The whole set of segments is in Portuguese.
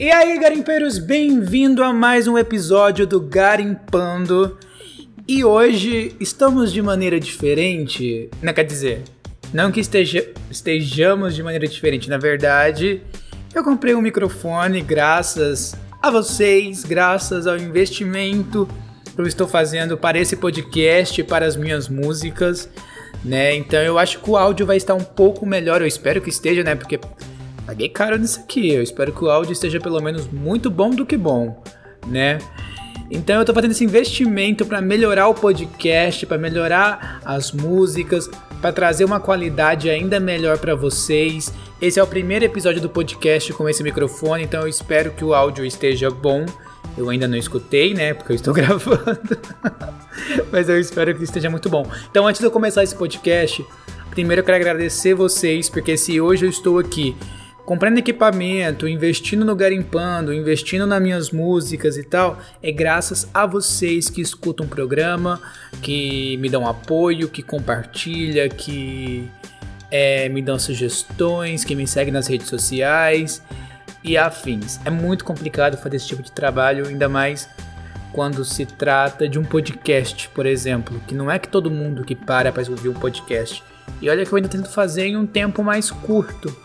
E aí, garimpeiros, bem-vindo a mais um episódio do Garimpando. E hoje estamos de maneira diferente, não quer dizer, não que esteja, estejamos de maneira diferente, na verdade, eu comprei um microfone graças a vocês, graças ao investimento que eu estou fazendo para esse podcast, para as minhas músicas, né? Então eu acho que o áudio vai estar um pouco melhor, eu espero que esteja, né? Porque paguei caro nisso aqui. Eu espero que o áudio esteja pelo menos muito bom do que bom, né? Então eu tô fazendo esse investimento para melhorar o podcast, para melhorar as músicas, para trazer uma qualidade ainda melhor para vocês. Esse é o primeiro episódio do podcast com esse microfone, então eu espero que o áudio esteja bom. Eu ainda não escutei, né? Porque eu estou gravando. Mas eu espero que esteja muito bom. Então, antes de eu começar esse podcast, primeiro eu quero agradecer vocês, porque se hoje eu estou aqui comprando equipamento, investindo no garimpando, investindo nas minhas músicas e tal, é graças a vocês que escutam o programa, que me dão apoio, que compartilha, que é, me dão sugestões, que me seguem nas redes sociais e afins. É muito complicado fazer esse tipo de trabalho, ainda mais quando se trata de um podcast, por exemplo, que não é que todo mundo que para para ouvir um podcast. E olha que eu ainda tento fazer em um tempo mais curto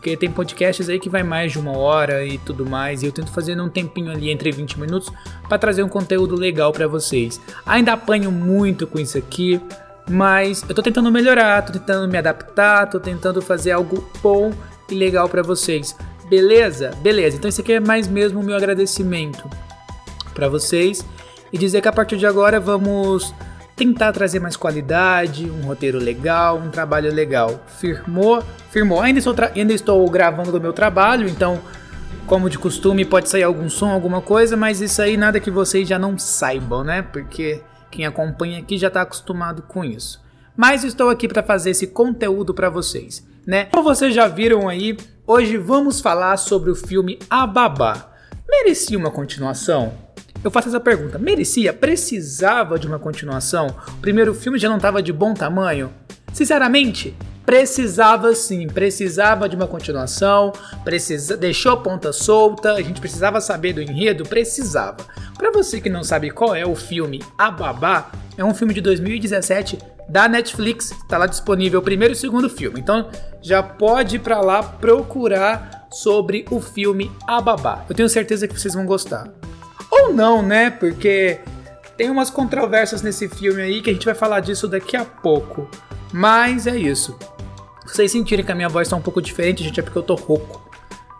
porque tem podcasts aí que vai mais de uma hora e tudo mais, e eu tento fazer num tempinho ali entre 20 minutos para trazer um conteúdo legal para vocês. Ainda apanho muito com isso aqui, mas eu tô tentando melhorar, tô tentando me adaptar, tô tentando fazer algo bom e legal para vocês. Beleza? Beleza. Então esse aqui é mais mesmo o meu agradecimento para vocês e dizer que a partir de agora vamos tentar trazer mais qualidade, um roteiro legal, um trabalho legal. Firmou? Firmou. Ainda estou, ainda estou gravando do meu trabalho, então, como de costume, pode sair algum som, alguma coisa, mas isso aí nada que vocês já não saibam, né? Porque quem acompanha aqui já está acostumado com isso. Mas estou aqui para fazer esse conteúdo para vocês, né? Como vocês já viram aí, hoje vamos falar sobre o filme A Babá. Merecia uma continuação? Eu faço essa pergunta: merecia? Precisava de uma continuação? O primeiro filme já não estava de bom tamanho? Sinceramente, precisava sim, precisava de uma continuação, precisa, deixou a ponta solta, a gente precisava saber do enredo, precisava. Para você que não sabe qual é o filme A Babá, é um filme de 2017 da Netflix, está lá disponível o primeiro e o segundo filme. Então já pode ir para lá procurar sobre o filme A Babá. Eu tenho certeza que vocês vão gostar. Ou não, né? Porque tem umas controvérsias nesse filme aí que a gente vai falar disso daqui a pouco. Mas é isso. Se vocês sentirem que a minha voz tá um pouco diferente, gente, é porque eu tô rouco.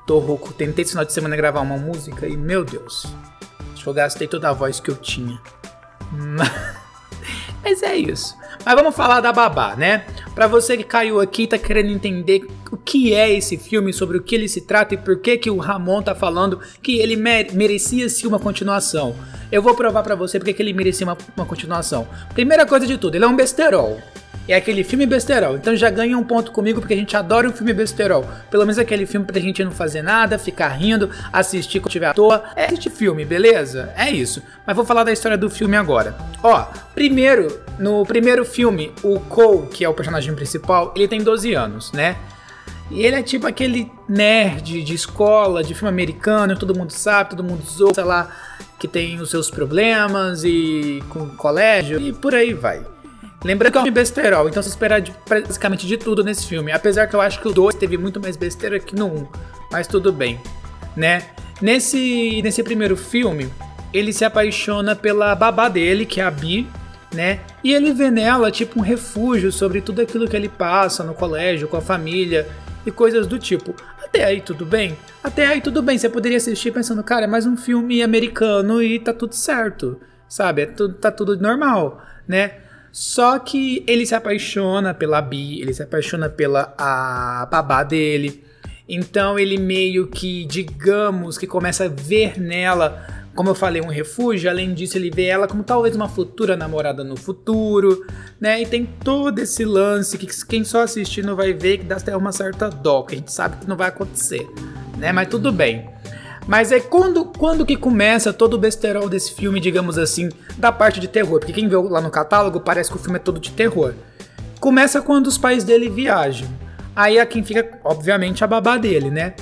Tô rouco. Tentei esse final de semana gravar uma música e, meu Deus, acho que eu gastei toda a voz que eu tinha. Mas é isso. Mas vamos falar da Babá, né? Para você que caiu aqui e tá querendo entender o que é esse filme, sobre o que ele se trata e por que que o Ramon tá falando que ele merecia sim uma continuação. Eu vou provar para você porque que ele merecia uma, uma continuação. Primeira coisa de tudo, ele é um besterol é aquele filme besterol. Então já ganha um ponto comigo porque a gente adora um filme besterol. Pelo menos aquele filme pra gente não fazer nada, ficar rindo, assistir quando tiver à toa. É este filme, beleza? É isso. Mas vou falar da história do filme agora. Ó, primeiro, no primeiro filme, o Cole, que é o personagem principal, ele tem 12 anos, né? E ele é tipo aquele nerd de escola, de filme americano, todo mundo sabe, todo mundo zoa, sei lá, que tem os seus problemas e com o colégio e por aí vai. Lembrando que é um besterol, então se espera de, de tudo nesse filme. Apesar que eu acho que o 2 teve muito mais besteira que no 1. Um, mas tudo bem, né? Nesse, nesse primeiro filme, ele se apaixona pela babá dele, que é a Bi, né? E ele vê nela tipo um refúgio sobre tudo aquilo que ele passa no colégio, com a família e coisas do tipo. Até aí tudo bem? Até aí tudo bem. Você poderia assistir pensando, cara, é mais um filme americano e tá tudo certo, sabe? É tá tudo normal, né? Só que ele se apaixona pela Bi, ele se apaixona pela a babá dele. Então ele meio que, digamos, que começa a ver nela, como eu falei, um refúgio. Além disso, ele vê ela como talvez uma futura namorada no futuro, né? E tem todo esse lance que quem só assistindo vai ver que dá até uma certa dó, que a gente sabe que não vai acontecer, né? Mas tudo bem. Mas é quando, quando que começa todo o besterol desse filme, digamos assim, da parte de terror? Porque quem vê lá no catálogo parece que o filme é todo de terror. Começa quando os pais dele viajam. Aí a quem fica, obviamente, a babá dele, né?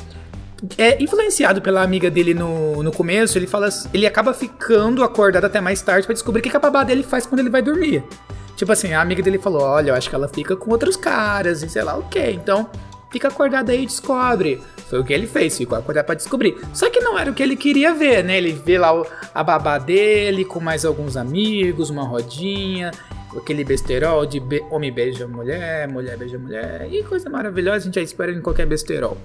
É influenciado pela amiga dele no, no começo, ele fala, ele acaba ficando acordado até mais tarde para descobrir o que a babá dele faz quando ele vai dormir. Tipo assim, a amiga dele falou: Olha, eu acho que ela fica com outros caras e sei lá o que. Então, fica acordado aí e descobre. Foi o que ele fez, ficou acordado pra descobrir. Só que não era o que ele queria ver, né? Ele vê lá o, a babá dele com mais alguns amigos, uma rodinha, aquele besterol de be homem beija mulher, mulher beija mulher, e coisa maravilhosa, a gente já espera em qualquer besterol.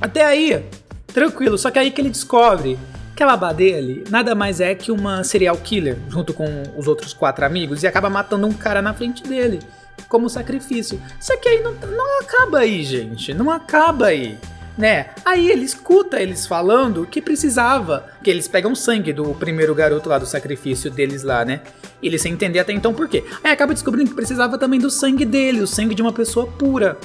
Até aí, tranquilo, só que aí que ele descobre que a babá dele nada mais é que uma serial killer, junto com os outros quatro amigos, e acaba matando um cara na frente dele, como sacrifício. Só que aí não, não acaba aí, gente, não acaba aí né? Aí ele escuta eles falando que precisava, que eles pegam sangue do primeiro garoto lá do sacrifício deles lá, né? E ele sem entender até então por quê. Aí acaba descobrindo que precisava também do sangue dele, o sangue de uma pessoa pura.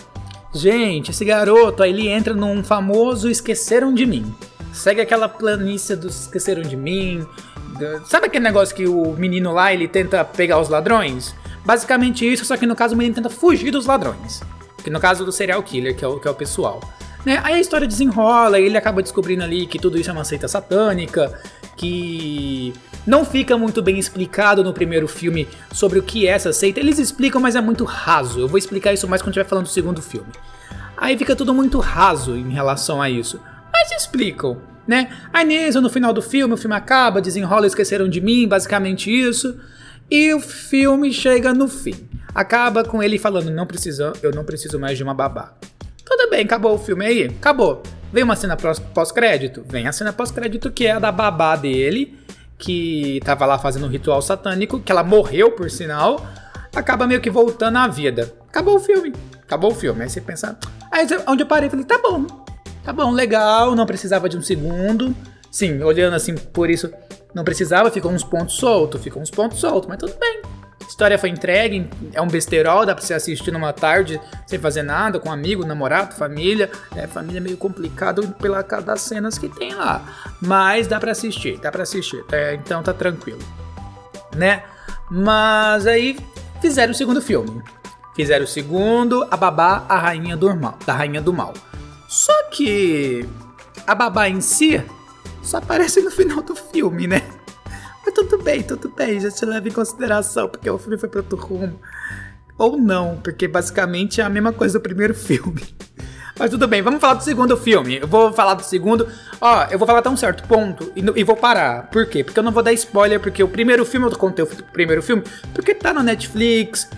Gente, esse garoto, aí ele entra num famoso esqueceram de mim. Segue aquela planície dos esqueceram de mim. Sabe aquele negócio que o menino lá, ele tenta pegar os ladrões? Basicamente isso, só que no caso o menino tenta fugir dos ladrões. Que no caso do serial killer, que é o, que é o pessoal. Né? Aí a história desenrola, ele acaba descobrindo ali que tudo isso é uma seita satânica, que não fica muito bem explicado no primeiro filme sobre o que é essa seita. Eles explicam, mas é muito raso. Eu vou explicar isso mais quando estiver falando do segundo filme. Aí fica tudo muito raso em relação a isso. Mas explicam, né? Aí nisso, no final do filme, o filme acaba, desenrola, esqueceram de mim, basicamente isso. E o filme chega no fim. Acaba com ele falando: não precisa, eu não preciso mais de uma babá. Tudo bem, acabou o filme aí? Acabou. Vem uma cena pós-crédito? Vem a cena pós-crédito que é a da babá dele, que tava lá fazendo um ritual satânico, que ela morreu por sinal, acaba meio que voltando à vida. Acabou o filme. Acabou o filme. Aí você pensa. Aí onde eu parei, falei, tá bom. Tá bom, legal, não precisava de um segundo. Sim, olhando assim por isso, não precisava, ficou uns pontos soltos, ficou uns pontos soltos, mas tudo bem. História foi entregue, é um besterol, dá pra você assistir numa tarde sem fazer nada, com amigo, namorado, família. É, família é meio complicado pela das cenas que tem lá. Mas dá pra assistir, dá pra assistir, tá, então tá tranquilo. Né? Mas aí fizeram o segundo filme. Fizeram o segundo, a babá, a rainha do mal, da rainha do mal. Só que a babá em si só aparece no final do filme, né? Mas tudo bem, tudo bem, já te leva em consideração, porque o filme foi para outro rumo. Ou não, porque basicamente é a mesma coisa do primeiro filme. Mas tudo bem, vamos falar do segundo filme. Eu vou falar do segundo. Ó, eu vou falar até um certo ponto e, e, vou parar. Por quê? Porque eu não vou dar spoiler, porque o primeiro filme, eu contei o primeiro filme, porque tá no Netflix,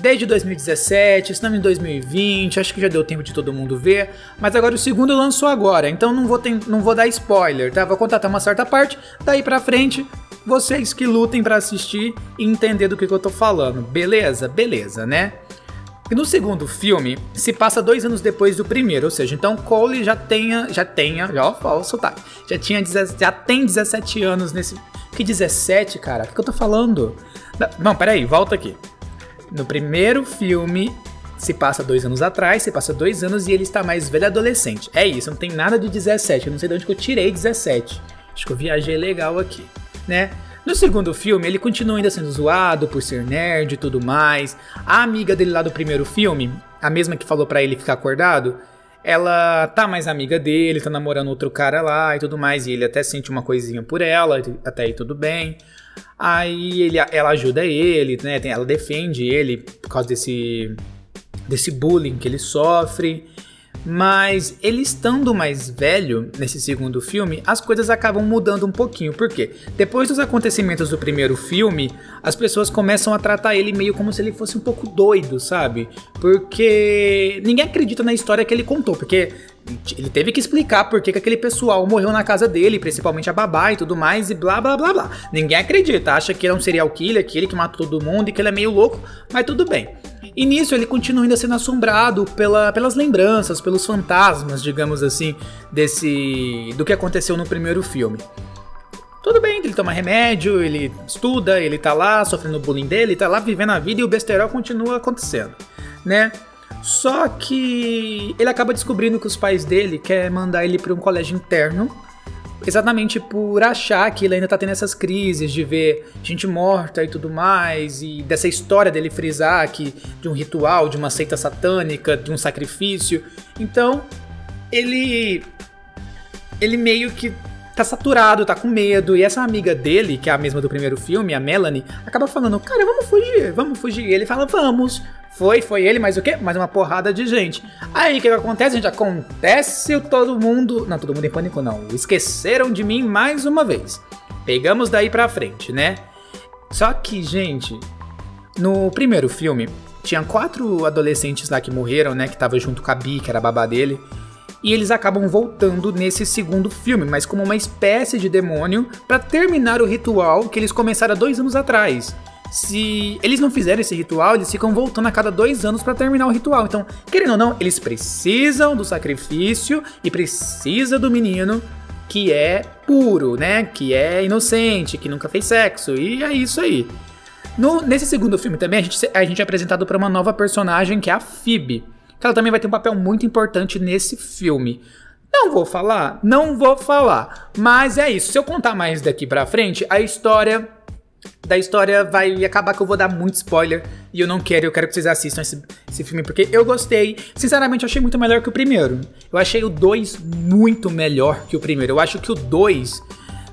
desde 2017, estamos em 2020, acho que já deu tempo de todo mundo ver, mas agora o segundo lançou agora, então não vou, ter, não vou dar spoiler, tá? Vou contar até uma certa parte, daí pra frente, vocês que lutem para assistir e entender do que, que eu tô falando, beleza? Beleza, né? E no segundo filme, se passa dois anos depois do primeiro, ou seja, então Cole já tenha, já tenha, já ó, o sotaque, já tinha, já tem 17 anos nesse, que 17, cara? O que, que eu tô falando? Não, peraí, volta aqui. No primeiro filme, se passa dois anos atrás, se passa dois anos e ele está mais velho adolescente. É isso, não tem nada de 17. Eu não sei de onde que eu tirei 17. Acho que eu viajei legal aqui, né? No segundo filme, ele continua ainda sendo zoado por ser nerd e tudo mais. A amiga dele lá do primeiro filme, a mesma que falou para ele ficar acordado, ela tá mais amiga dele, tá namorando outro cara lá e tudo mais, e ele até sente uma coisinha por ela, até aí tudo bem. Aí ele, ela ajuda ele, né? Ela defende ele por causa desse, desse bullying que ele sofre. Mas ele estando mais velho nesse segundo filme, as coisas acabam mudando um pouquinho. Por quê? Depois dos acontecimentos do primeiro filme, as pessoas começam a tratar ele meio como se ele fosse um pouco doido, sabe? Porque ninguém acredita na história que ele contou, porque ele teve que explicar por que, que aquele pessoal morreu na casa dele, principalmente a babá e tudo mais, e blá blá blá blá. Ninguém acredita, acha que ele é um serial killer, aquele que matou todo mundo e que ele é meio louco, mas tudo bem. E nisso ele continua ainda sendo assombrado pela, pelas lembranças, pelos fantasmas, digamos assim, desse do que aconteceu no primeiro filme. Tudo bem, ele toma remédio, ele estuda, ele tá lá sofrendo o bullying dele, tá lá vivendo a vida e o besterol continua acontecendo, né? Só que ele acaba descobrindo que os pais dele querem mandar ele para um colégio interno exatamente por achar que ele ainda tá tendo essas crises de ver gente morta e tudo mais, e dessa história dele frisar que de um ritual, de uma seita satânica, de um sacrifício. Então, ele ele meio que tá saturado, tá com medo. E essa amiga dele, que é a mesma do primeiro filme, a Melanie, acaba falando: Cara, vamos fugir, vamos fugir. E ele fala: Vamos. Foi, foi ele, mas o quê? Mais uma porrada de gente. Aí o que, que acontece, gente? Acontece todo mundo. Não, todo mundo em pânico, não. Esqueceram de mim mais uma vez. Pegamos daí pra frente, né? Só que, gente, no primeiro filme, tinha quatro adolescentes lá que morreram, né? Que tava junto com a Bi, que era a babá dele. E eles acabam voltando nesse segundo filme, mas como uma espécie de demônio, para terminar o ritual que eles começaram há dois anos atrás se eles não fizerem esse ritual, eles ficam voltando a cada dois anos para terminar o ritual. Então, querendo ou não, eles precisam do sacrifício e precisa do menino que é puro, né? Que é inocente, que nunca fez sexo. E é isso aí. No, nesse segundo filme também, a gente, a gente é apresentado para uma nova personagem que é a Phoebe. Que ela também vai ter um papel muito importante nesse filme. Não vou falar, não vou falar. Mas é isso. Se eu contar mais daqui pra frente, a história da história vai acabar que eu vou dar muito spoiler e eu não quero, eu quero que vocês assistam esse, esse filme porque eu gostei. Sinceramente, eu achei muito melhor que o primeiro. Eu achei o 2 muito melhor que o primeiro. Eu acho que o 2,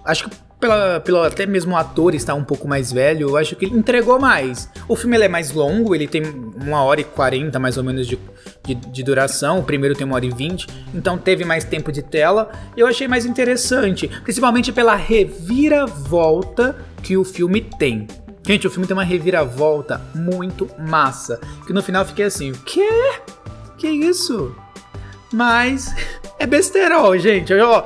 acho que pela, pelo até mesmo o ator estar um pouco mais velho, eu acho que ele entregou mais. O filme é mais longo, ele tem uma hora e quarenta mais ou menos de, de, de, duração, o primeiro tem uma hora e vinte, então teve mais tempo de tela. Eu achei mais interessante, principalmente pela reviravolta que o filme tem. Gente, o filme tem uma reviravolta muito massa, que no final fiquei assim, o quê? Que isso? Mas é besterol, gente. Eu,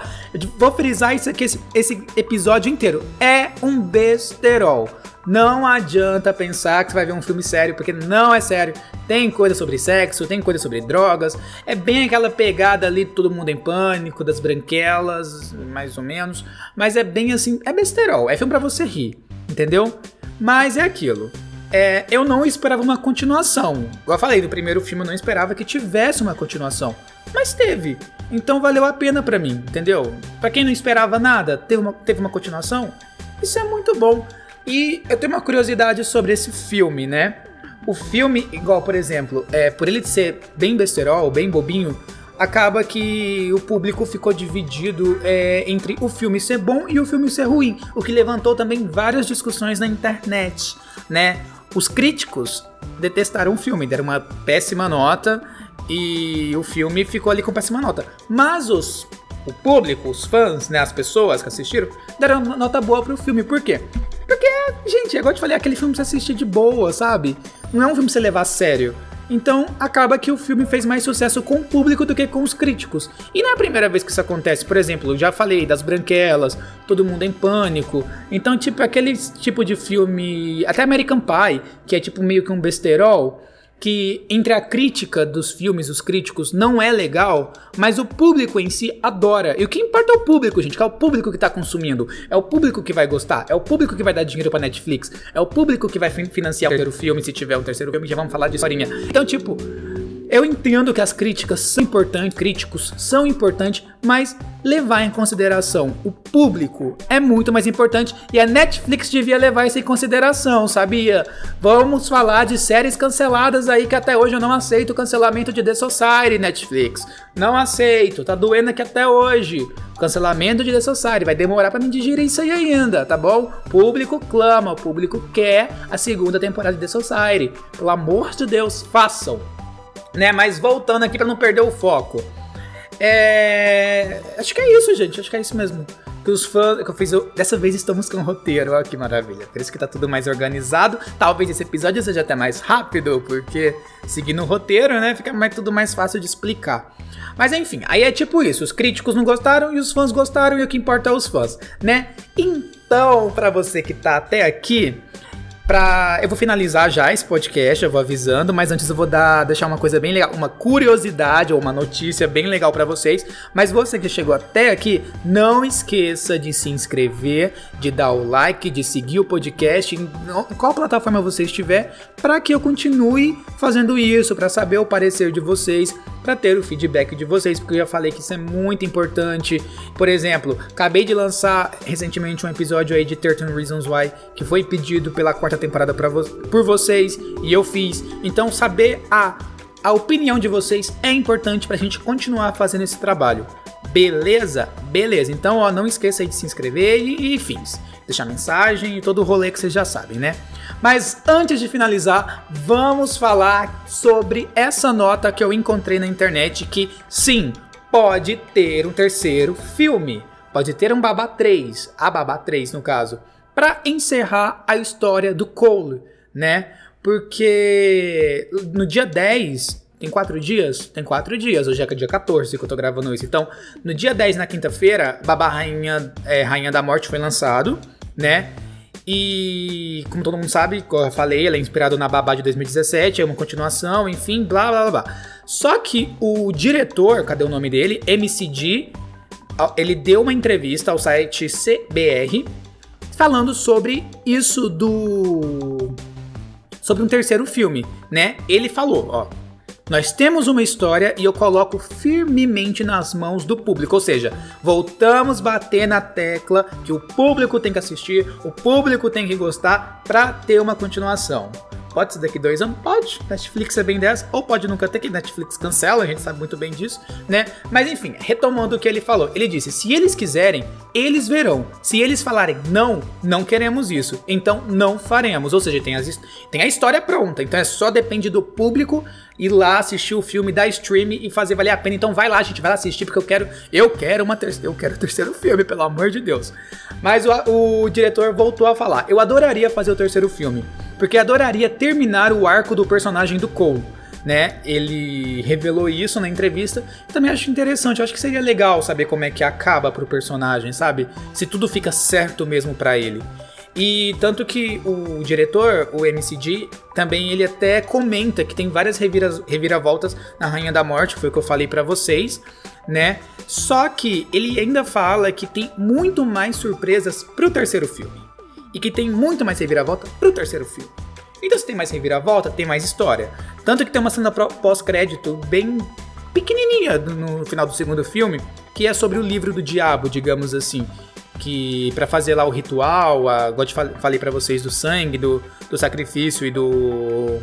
vou frisar isso aqui, esse, esse episódio inteiro. É um besterol. Não adianta pensar que você vai ver um filme sério, porque não é sério. Tem coisa sobre sexo, tem coisa sobre drogas. É bem aquela pegada ali, todo mundo em pânico, das branquelas, mais ou menos. Mas é bem assim, é besterol. É filme para você rir, entendeu? Mas é aquilo. É, eu não esperava uma continuação. Igual eu falei, no primeiro filme eu não esperava que tivesse uma continuação. Mas teve. Então valeu a pena para mim, entendeu? Para quem não esperava nada, teve uma, teve uma continuação. Isso é muito bom. E eu tenho uma curiosidade sobre esse filme, né? O filme, igual por exemplo, é, por ele ser bem besterol, bem bobinho, acaba que o público ficou dividido é, entre o filme ser bom e o filme ser ruim, o que levantou também várias discussões na internet, né? Os críticos detestaram o filme, deram uma péssima nota e o filme ficou ali com péssima nota. Mas os o público, os fãs, né, as pessoas que assistiram, deram nota boa pro filme. Por quê? Porque, gente, igual eu te falei, aquele filme você assistir de boa, sabe? Não é um filme pra você levar a sério. Então, acaba que o filme fez mais sucesso com o público do que com os críticos. E não é a primeira vez que isso acontece. Por exemplo, já falei das branquelas, todo mundo em pânico. Então, tipo, aquele tipo de filme. Até American Pie, que é tipo meio que um besterol que entre a crítica dos filmes, os críticos, não é legal, mas o público em si adora. E o que importa é o público, gente, que é o público que tá consumindo. É o público que vai gostar, é o público que vai dar dinheiro pra Netflix, é o público que vai financiar o terceiro filme, se tiver um terceiro filme, já vamos falar de historinha. Então, tipo, eu entendo que as críticas são importantes, críticos são importantes, mas levar em consideração o público é muito mais importante e a Netflix devia levar isso em consideração, sabia? Vamos falar de séries canceladas aí que até hoje eu não aceito o cancelamento de The Society, Netflix. Não aceito, tá doendo aqui até hoje. Cancelamento de The Society, vai demorar para me digerir isso aí ainda, tá bom? Público clama, o público quer a segunda temporada de The Society. Pelo amor de Deus, façam né? Mas voltando aqui para não perder o foco. É... Acho que é isso, gente. Acho que é isso mesmo. Que os fãs. Que eu fiz. Eu... Dessa vez estamos com roteiro. Olha que maravilha. Por isso que tá tudo mais organizado. Talvez esse episódio seja até mais rápido, porque seguindo o roteiro, né? Fica mais, tudo mais fácil de explicar. Mas enfim, aí é tipo isso. Os críticos não gostaram e os fãs gostaram, e o que importa é os fãs, né? Então, para você que tá até aqui. Pra, eu vou finalizar já esse podcast, eu vou avisando, mas antes eu vou dar, deixar uma coisa bem legal, uma curiosidade ou uma notícia bem legal para vocês. Mas você que chegou até aqui, não esqueça de se inscrever, de dar o like, de seguir o podcast em qual plataforma você estiver, para que eu continue fazendo isso, para saber o parecer de vocês, para ter o feedback de vocês, porque eu já falei que isso é muito importante. Por exemplo, acabei de lançar recentemente um episódio aí de 13 Reasons Why, que foi pedido pela quarta temporada vo por vocês e eu fiz. Então, saber a, a opinião de vocês é importante para a gente continuar fazendo esse trabalho. Beleza? Beleza. Então, ó, não esqueça de se inscrever e, e fins. Deixar mensagem e todo o rolê que vocês já sabem, né? Mas antes de finalizar, vamos falar sobre essa nota que eu encontrei na internet que sim, pode ter um terceiro filme. Pode ter um Babá 3, a Babá 3 no caso, para encerrar a história do Cole, né? Porque no dia 10 tem quatro dias? Tem quatro dias. Hoje é dia 14 que eu tô gravando isso. Então, no dia 10, na quinta-feira, Babá Rainha, é, Rainha da Morte foi lançado, né? E, como todo mundo sabe, como eu falei, ela é inspirada na Babá de 2017, é uma continuação, enfim, blá blá blá. Só que o diretor, cadê o nome dele? MCG, ele deu uma entrevista ao site CBR falando sobre isso do. sobre um terceiro filme, né? Ele falou, ó. Nós temos uma história e eu coloco firmemente nas mãos do público, ou seja, voltamos bater na tecla que o público tem que assistir, o público tem que gostar para ter uma continuação. Pode ser daqui dois anos? Pode. Netflix é bem dessa. Ou pode nunca ter, que Netflix cancela, a gente sabe muito bem disso, né? Mas enfim, retomando o que ele falou. Ele disse: se eles quiserem, eles verão. Se eles falarem não, não queremos isso. Então não faremos. Ou seja, tem, as, tem a história pronta. Então é só depende do público ir lá assistir o filme da stream e fazer valer a pena. Então vai lá, gente, vai lá assistir, porque eu quero. Eu quero uma terceira. Eu quero o terceiro filme, pelo amor de Deus. Mas o, o diretor voltou a falar: eu adoraria fazer o terceiro filme. Porque adoraria terminar o arco do personagem do Cole. Né? Ele revelou isso na entrevista. Também acho interessante, acho que seria legal saber como é que acaba pro personagem, sabe? Se tudo fica certo mesmo para ele. E tanto que o diretor, o MCG, também ele até comenta que tem várias revira reviravoltas na Rainha da Morte, foi o que eu falei para vocês, né? Só que ele ainda fala que tem muito mais surpresas pro terceiro filme. E que tem muito mais reviravolta pro terceiro filme. Então se tem mais reviravolta, tem mais história. Tanto que tem uma cena pós-crédito bem pequenininha no final do segundo filme, que é sobre o livro do diabo, digamos assim que para fazer lá o ritual, a, igual eu falei para vocês do sangue, do, do sacrifício e do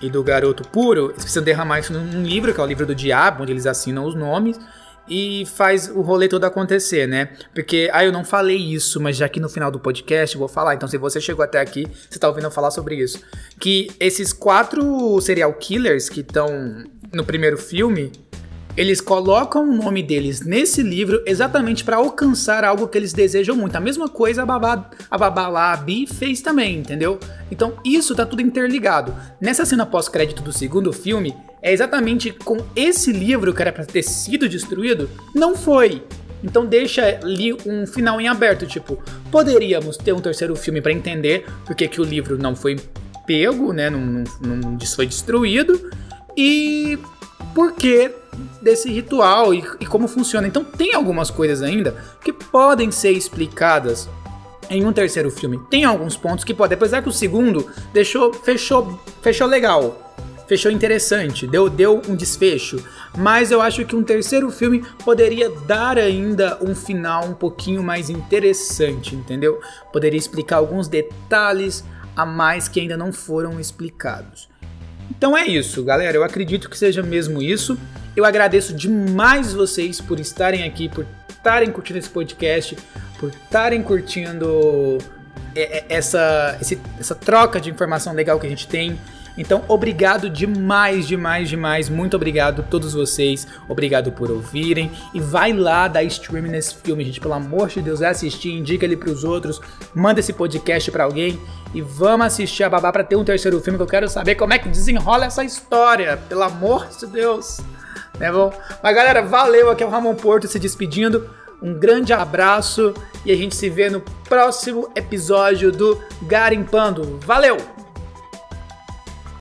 e do garoto puro, eles precisam derramar isso num livro, que é o livro do diabo, onde eles assinam os nomes e faz o rolê todo acontecer, né? Porque, ah, eu não falei isso, mas já que no final do podcast eu vou falar. Então, se você chegou até aqui, você tá ouvindo eu falar sobre isso. Que esses quatro serial killers que estão no primeiro filme, eles colocam o nome deles nesse livro exatamente para alcançar algo que eles desejam muito. A mesma coisa a Babá, a Babá lá, a Bi, fez também, entendeu? Então isso tá tudo interligado. Nessa cena pós-crédito do segundo filme, é exatamente com esse livro que era para ter sido destruído, não foi. Então deixa ali um final em aberto, tipo, poderíamos ter um terceiro filme para entender porque que o livro não foi pego, né, não, não, não foi destruído e porque desse ritual e, e como funciona. Então tem algumas coisas ainda que podem ser explicadas em um terceiro filme. Tem alguns pontos que podem, apesar que o segundo deixou, fechou, fechou legal. Fechou interessante, deu, deu um desfecho, mas eu acho que um terceiro filme poderia dar ainda um final um pouquinho mais interessante, entendeu? Poderia explicar alguns detalhes a mais que ainda não foram explicados. Então é isso, galera. Eu acredito que seja mesmo isso. Eu agradeço demais vocês por estarem aqui, por estarem curtindo esse podcast, por estarem curtindo é, é, essa, essa troca de informação legal que a gente tem. Então, obrigado demais, demais, demais. Muito obrigado a todos vocês. Obrigado por ouvirem. E vai lá dar stream nesse filme, gente. Pelo amor de Deus, vai assistir, indica ele pros outros. Manda esse podcast para alguém. E vamos assistir a Babá para ter um terceiro filme que eu quero saber como é que desenrola essa história. Pelo amor de Deus. Né bom? Mas galera, valeu. Aqui é o Ramon Porto se despedindo. Um grande abraço e a gente se vê no próximo episódio do Garimpando. Valeu!